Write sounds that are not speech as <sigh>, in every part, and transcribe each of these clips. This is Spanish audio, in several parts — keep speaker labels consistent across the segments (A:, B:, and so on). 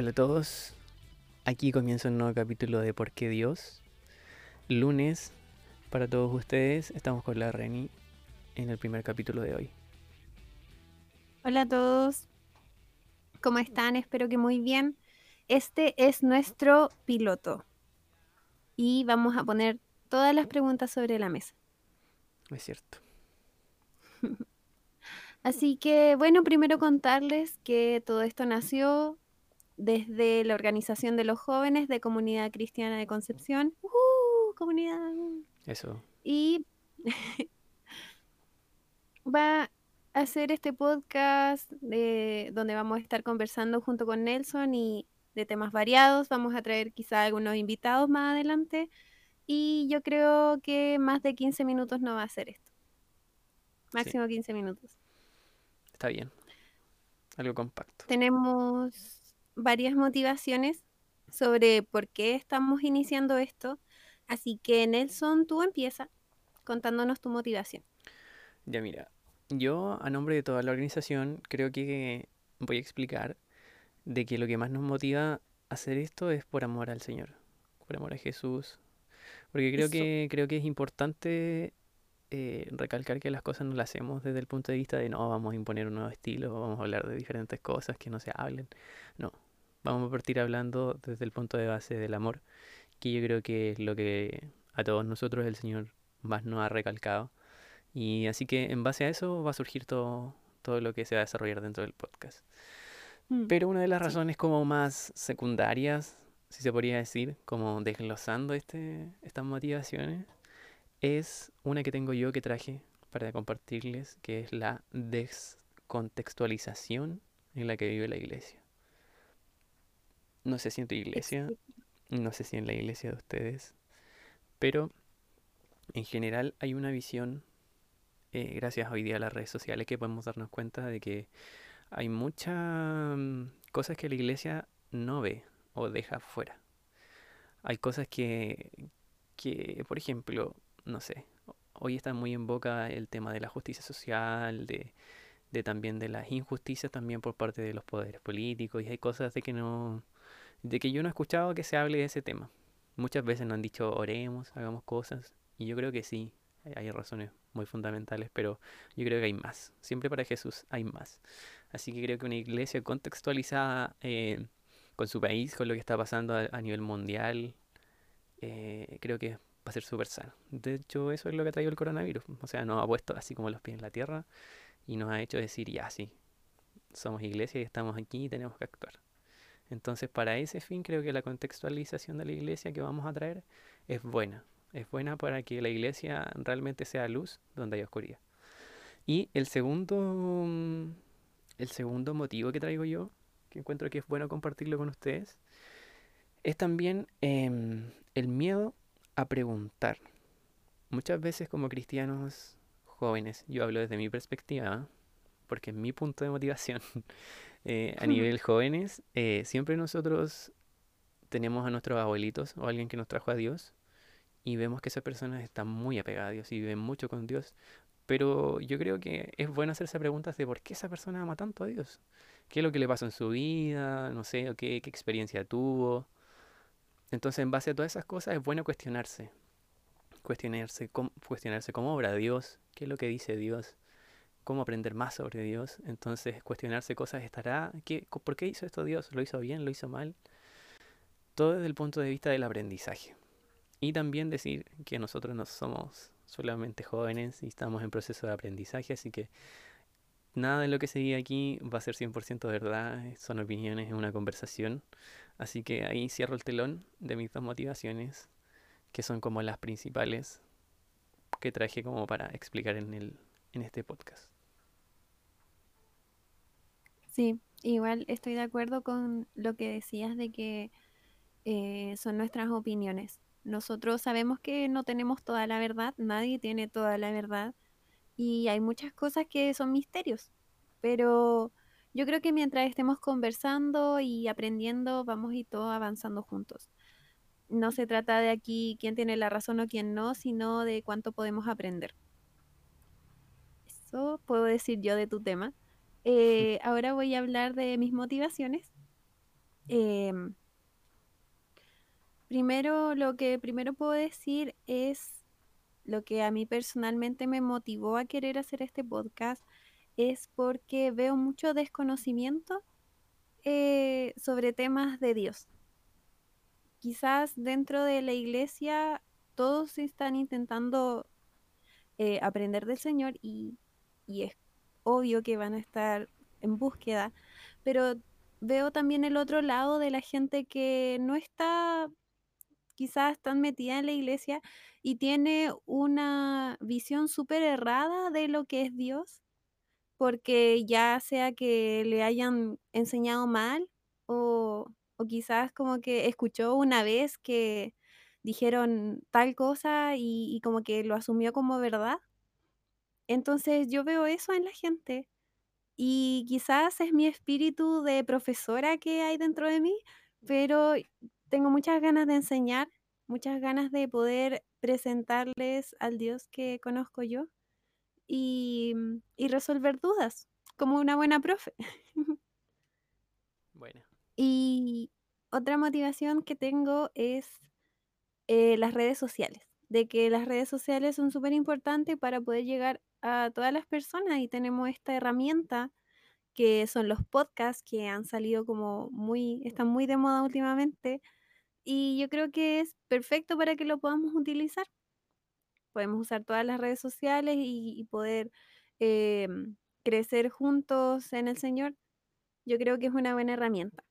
A: Hola a todos, aquí comienza un nuevo capítulo de ¿Por qué Dios? Lunes, para todos ustedes, estamos con la Reni en el primer capítulo de hoy.
B: Hola a todos, ¿cómo están? Espero que muy bien. Este es nuestro piloto y vamos a poner todas las preguntas sobre la mesa.
A: Es cierto. <laughs>
B: Así que, bueno, primero contarles que todo esto nació desde la organización de los jóvenes de Comunidad Cristiana de Concepción. ¡Uh! Comunidad.
A: Eso.
B: Y <laughs> va a hacer este podcast de, donde vamos a estar conversando junto con Nelson y de temas variados. Vamos a traer quizá algunos invitados más adelante. Y yo creo que más de 15 minutos no va a ser esto. Máximo 15 minutos.
A: Está bien. Algo compacto.
B: Tenemos varias motivaciones sobre por qué estamos iniciando esto. Así que Nelson, tú empieza contándonos tu motivación.
A: Ya mira, yo a nombre de toda la organización creo que voy a explicar de que lo que más nos motiva a hacer esto es por amor al Señor, por amor a Jesús. Porque creo que creo que es importante eh, recalcar que las cosas no las hacemos desde el punto de vista de no, vamos a imponer un nuevo estilo, vamos a hablar de diferentes cosas que no se hablen. No, vamos a partir hablando desde el punto de base del amor, que yo creo que es lo que a todos nosotros el Señor más nos ha recalcado. Y así que en base a eso va a surgir todo, todo lo que se va a desarrollar dentro del podcast. Mm, Pero una de las razones como más secundarias, si se podría decir, como desglosando este, estas motivaciones, es una que tengo yo que traje para compartirles, que es la descontextualización en la que vive la iglesia. No sé si en tu iglesia, no sé si en la iglesia de ustedes, pero en general hay una visión, eh, gracias hoy día a las redes sociales, que podemos darnos cuenta de que hay muchas mm, cosas que la iglesia no ve o deja fuera. Hay cosas que, que, por ejemplo, no sé, hoy está muy en boca el tema de la justicia social, de, de también de las injusticias también por parte de los poderes políticos y hay cosas de que no de que yo no he escuchado que se hable de ese tema. Muchas veces nos han dicho oremos, hagamos cosas y yo creo que sí, hay razones muy fundamentales, pero yo creo que hay más. Siempre para Jesús hay más. Así que creo que una iglesia contextualizada eh, con su país, con lo que está pasando a, nivel mundial, eh, creo que va a ser súper sano. De hecho, eso es lo que ha traído el coronavirus. O sea, nos ha puesto así como los pies en la tierra y nos ha hecho decir, ya, sí, somos iglesia y estamos aquí y tenemos que actuar. Entonces, para ese fin, creo que la contextualización de la iglesia que vamos a traer es buena. Es buena para que la iglesia realmente sea luz donde hay oscuridad. Y el segundo, el segundo motivo que traigo yo, que encuentro que es bueno compartirlo con ustedes, es también em, el miedo a preguntar. Muchas veces como cristianos jóvenes, yo hablo desde mi perspectiva, porque es mi punto de motivación, <laughs> eh, a nivel jóvenes, eh, siempre nosotros tenemos a nuestros abuelitos o alguien que nos trajo a Dios y vemos que esas personas están muy apegadas a Dios y viven mucho con Dios. Pero yo creo que es bueno hacerse preguntas de por qué esa persona ama tanto a Dios. ¿Qué es lo que le pasó en su vida? No sé, qué, qué experiencia tuvo. Entonces, en base a todas esas cosas, es bueno cuestionarse. Cuestionarse cómo, cuestionarse cómo obra Dios, qué es lo que dice Dios, cómo aprender más sobre Dios. Entonces, cuestionarse cosas estará, ¿qué, ¿por qué hizo esto Dios? ¿Lo hizo bien? ¿Lo hizo mal? Todo desde el punto de vista del aprendizaje. Y también decir que nosotros no somos solamente jóvenes y estamos en proceso de aprendizaje, así que nada de lo que se diga aquí va a ser 100% verdad, son opiniones, es una conversación. Así que ahí cierro el telón de mis dos motivaciones, que son como las principales que traje como para explicar en, el, en este podcast.
B: Sí, igual estoy de acuerdo con lo que decías de que eh, son nuestras opiniones. Nosotros sabemos que no tenemos toda la verdad, nadie tiene toda la verdad y hay muchas cosas que son misterios, pero yo creo que mientras estemos conversando y aprendiendo, vamos a ir todos avanzando juntos. No se trata de aquí quién tiene la razón o quién no, sino de cuánto podemos aprender. Eso puedo decir yo de tu tema. Eh, ahora voy a hablar de mis motivaciones. Em, primero, lo que primero puedo decir es lo que a mí personalmente me motivó a querer hacer este podcast es porque veo mucho desconocimiento eh, sobre temas de Dios. Quizás dentro de la iglesia todos están intentando eh, aprender del Señor y, y es obvio que van a estar en búsqueda, pero veo también el otro lado de la gente que no está quizás tan metida en la iglesia y tiene una visión súper errada de lo que es Dios, porque ya sea que le hayan enseñado mal o, o quizás como que escuchó una vez que dijeron tal cosa y, como que lo asumió como verdad. Entonces yo veo eso en la gente y quizás es mi espíritu de profesora que hay dentro de mí, pero tengo muchas ganas de enseñar, muchas ganas de poder presentarles al Dios que conozco yo y, y resolver dudas, como una buena profe. <laughs>
A: Bueno,
B: Y otra motivación que tengo es eh, las redes sociales, de que las redes sociales son súper importantes para poder llegar a todas las personas y tenemos esta herramienta que son los podcasts que han salido como muy, están muy de moda últimamente y yo creo que es perfecto para que lo podamos utilizar. Podemos usar todas las redes sociales y, poder em, crecer juntos en el Señor. Yo creo que es una buena herramienta.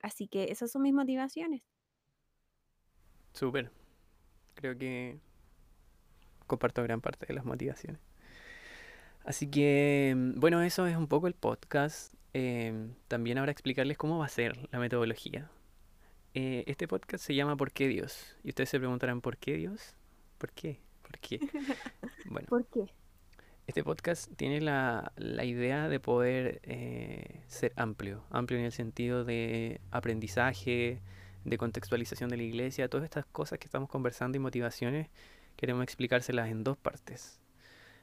B: Así que esas son mis motivaciones.
A: súper. Creo que comparto gran parte de las motivaciones. Así que, mm, bueno, eso es un poco el podcast. Em, también ahora explicarles cómo va a ser la metodología. Eh, este podcast se llama ¿Por qué Dios? Y ustedes se preguntarán, ¿por qué Dios? ¿Por qué? ¿Por qué? <laughs> Bueno,
B: ¿Por qué?
A: Este podcast tiene la, la idea de poder eh, ser amplio, amplio en el sentido de aprendizaje, de contextualización de la iglesia, todas estas cosas que estamos conversando y motivaciones, queremos explicárselas en dos partes,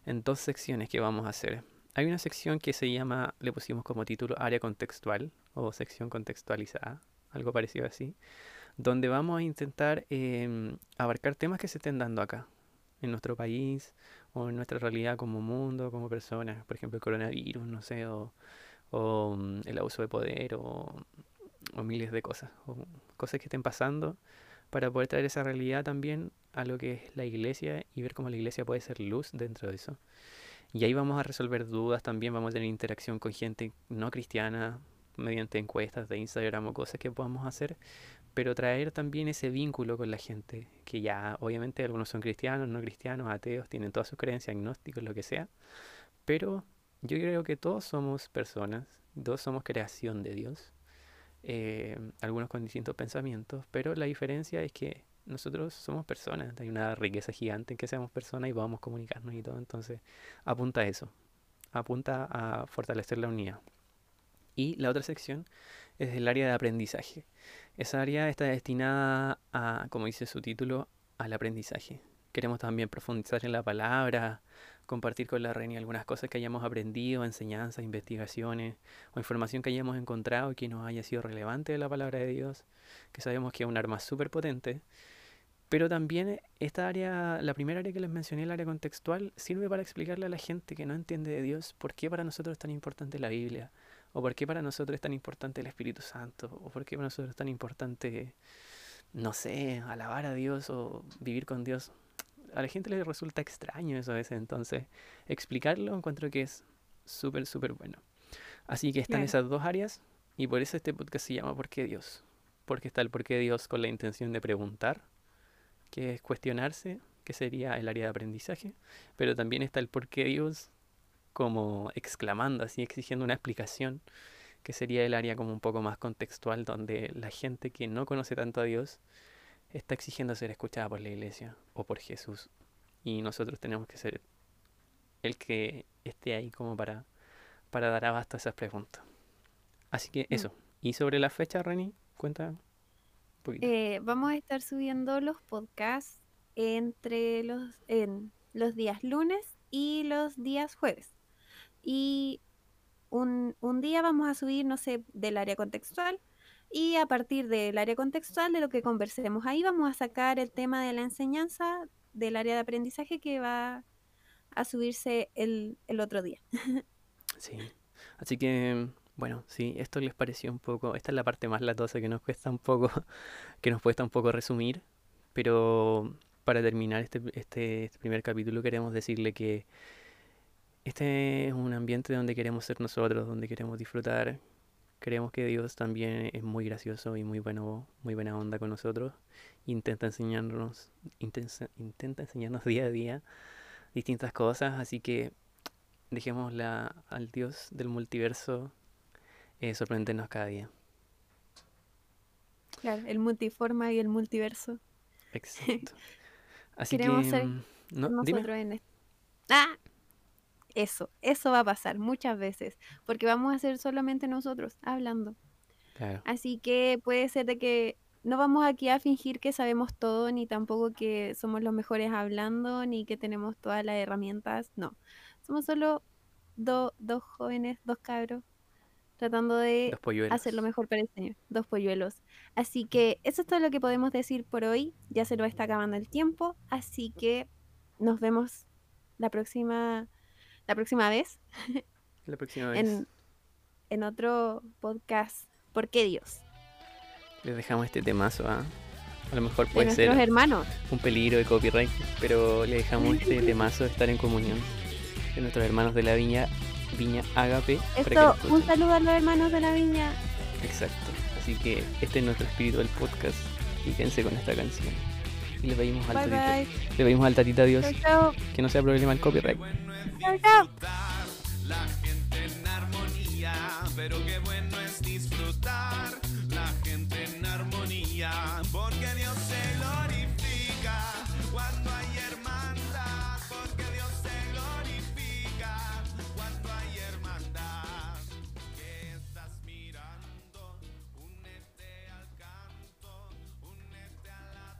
A: en dos secciones que vamos a hacer. Hay una sección que se llama, le pusimos como título área contextual o sección contextualizada, algo parecido así, donde vamos a intentar em, abarcar temas que se estén dando acá, en nuestro país o en nuestra realidad como mundo, como personas, por ejemplo el coronavirus, no sé, o, o, mm, el abuso de poder o, o miles de cosas, o cosas que estén pasando para poder traer esa realidad también a lo que es la iglesia y ver cómo la iglesia puede ser luz dentro de eso. Y ahí vamos a resolver dudas también, vamos a tener interacción con gente no cristiana mediante encuestas de Instagram o cosas que podamos hacer, pero traer también ese vínculo con la gente, que ya obviamente algunos son cristianos, no cristianos, ateos, tienen todas sus creencias, agnósticos, lo que sea, pero yo creo que todos somos personas, todos somos creación de Dios, eh, algunos con distintos pensamientos, pero la diferencia es que nosotros somos personas, hay una riqueza gigante en que seamos personas y podamos comunicarnos y todo, entonces apunta a eso, apunta a fortalecer la unidad. Y la otra sección es el área de aprendizaje. Esa área está destinada a, como dice su título, al aprendizaje. Queremos también profundizar en la palabra, compartir con la reina algunas cosas que hayamos aprendido, enseñanzas, investigaciones o información que hayamos encontrado que nos haya sido relevante de la palabra de Dios, que sabemos que es un arma súper potente. Pero también esta área, la primera área que les mencioné, el área contextual, sirve para explicarle a la gente que no entiende de Dios por qué para nosotros es tan importante la Biblia, o por qué para nosotros es tan importante el Espíritu Santo, o por qué para nosotros es tan importante, no sé, alabar a Dios o vivir con Dios. A la gente le resulta extraño eso a veces, entonces explicarlo encuentro que es súper, súper bueno. Así que están esas dos áreas y por eso este podcast se llama ¿Por qué Dios? Porque está el por qué Dios con la intención de preguntar, que es cuestionarse, que sería el área de aprendizaje, pero también está el por qué Dios como exclamando, así exigiendo una explicación, que sería el área como un poco más contextual, donde la gente que no conoce tanto a Dios está exigiendo ser escuchada por la iglesia o por Jesús. Y nosotros tenemos que ser el que esté ahí como para, para dar abasto a esas preguntas. Así que
B: Mm.
A: eso. Y sobre la fecha, Reni, cuenta un poquito.
B: Eh, vamos a estar subiendo los podcasts entre los, en los días lunes y los días jueves. Y un, un día vamos a subir, no sé, del área contextual, Y a partir del área contextual, de lo que conversemos ahí, vamos a sacar el tema de la enseñanza del área de aprendizaje que va a subirse el, el otro día. <laughs>
A: Sí. Así que, bueno, sí, esto les pareció un poco, esta es la parte más latosa que nos cuesta un poco, <laughs> que nos cuesta un poco resumir, pero para terminar este, este, este primer capítulo queremos decirle que este es un ambiente donde queremos ser nosotros, donde queremos disfrutar. Creemos que Dios también es muy gracioso y muy bueno, muy buena onda con nosotros. Intenta enseñarnos, intenta, intenta enseñarnos <laughs> día a día distintas cosas, así que dejémosla al Dios del multiverso eh, sorprendernos cada día.
B: Claro, el multiforma y el multiverso.
A: Exacto. <laughs> Así
B: Queremos
A: que,
B: ser
A: mm, dime.
B: Nosotros en esto. ¡Ah! Eso, eso va a pasar muchas veces, porque vamos a ser solamente nosotros hablando.
A: Claro,
B: Así que puede ser de que no vamos aquí a fingir que sabemos todo, ni tampoco que somos los mejores hablando, ni que tenemos todas las herramientas. No, somos solo do- dos jóvenes, dos cabros, tratando de hacer lo mejor para el Señor, dos polluelos. Así que eso es todo lo que podemos decir por hoy. Ya se nos está acabando el tiempo, así que nos vemos la próxima, la próxima vez <laughs>
A: La próxima vez
B: en, en otro podcast. ¿Por qué Dios?
A: les dejamos este temazo, ¿ah? A lo mejor
B: De
A: puede ser
B: nuestros hermanos.
A: un peligro de copyright, pero le dejamos este <laughs> temazo de estar en comunión de nuestros hermanos de la viña, Viña Agape.
B: Esto, un saludo a los hermanos de la viña.
A: Exacto. Así que este es nuestro espíritu del podcast y quédense con esta canción. Y le pedimos al
B: Bye
A: tatita,
B: bye.
A: le pedimos al tatita Dios
B: chao.
A: que no sea problema el copyright.
B: Chao.
C: La gente en armonía, pero qué bueno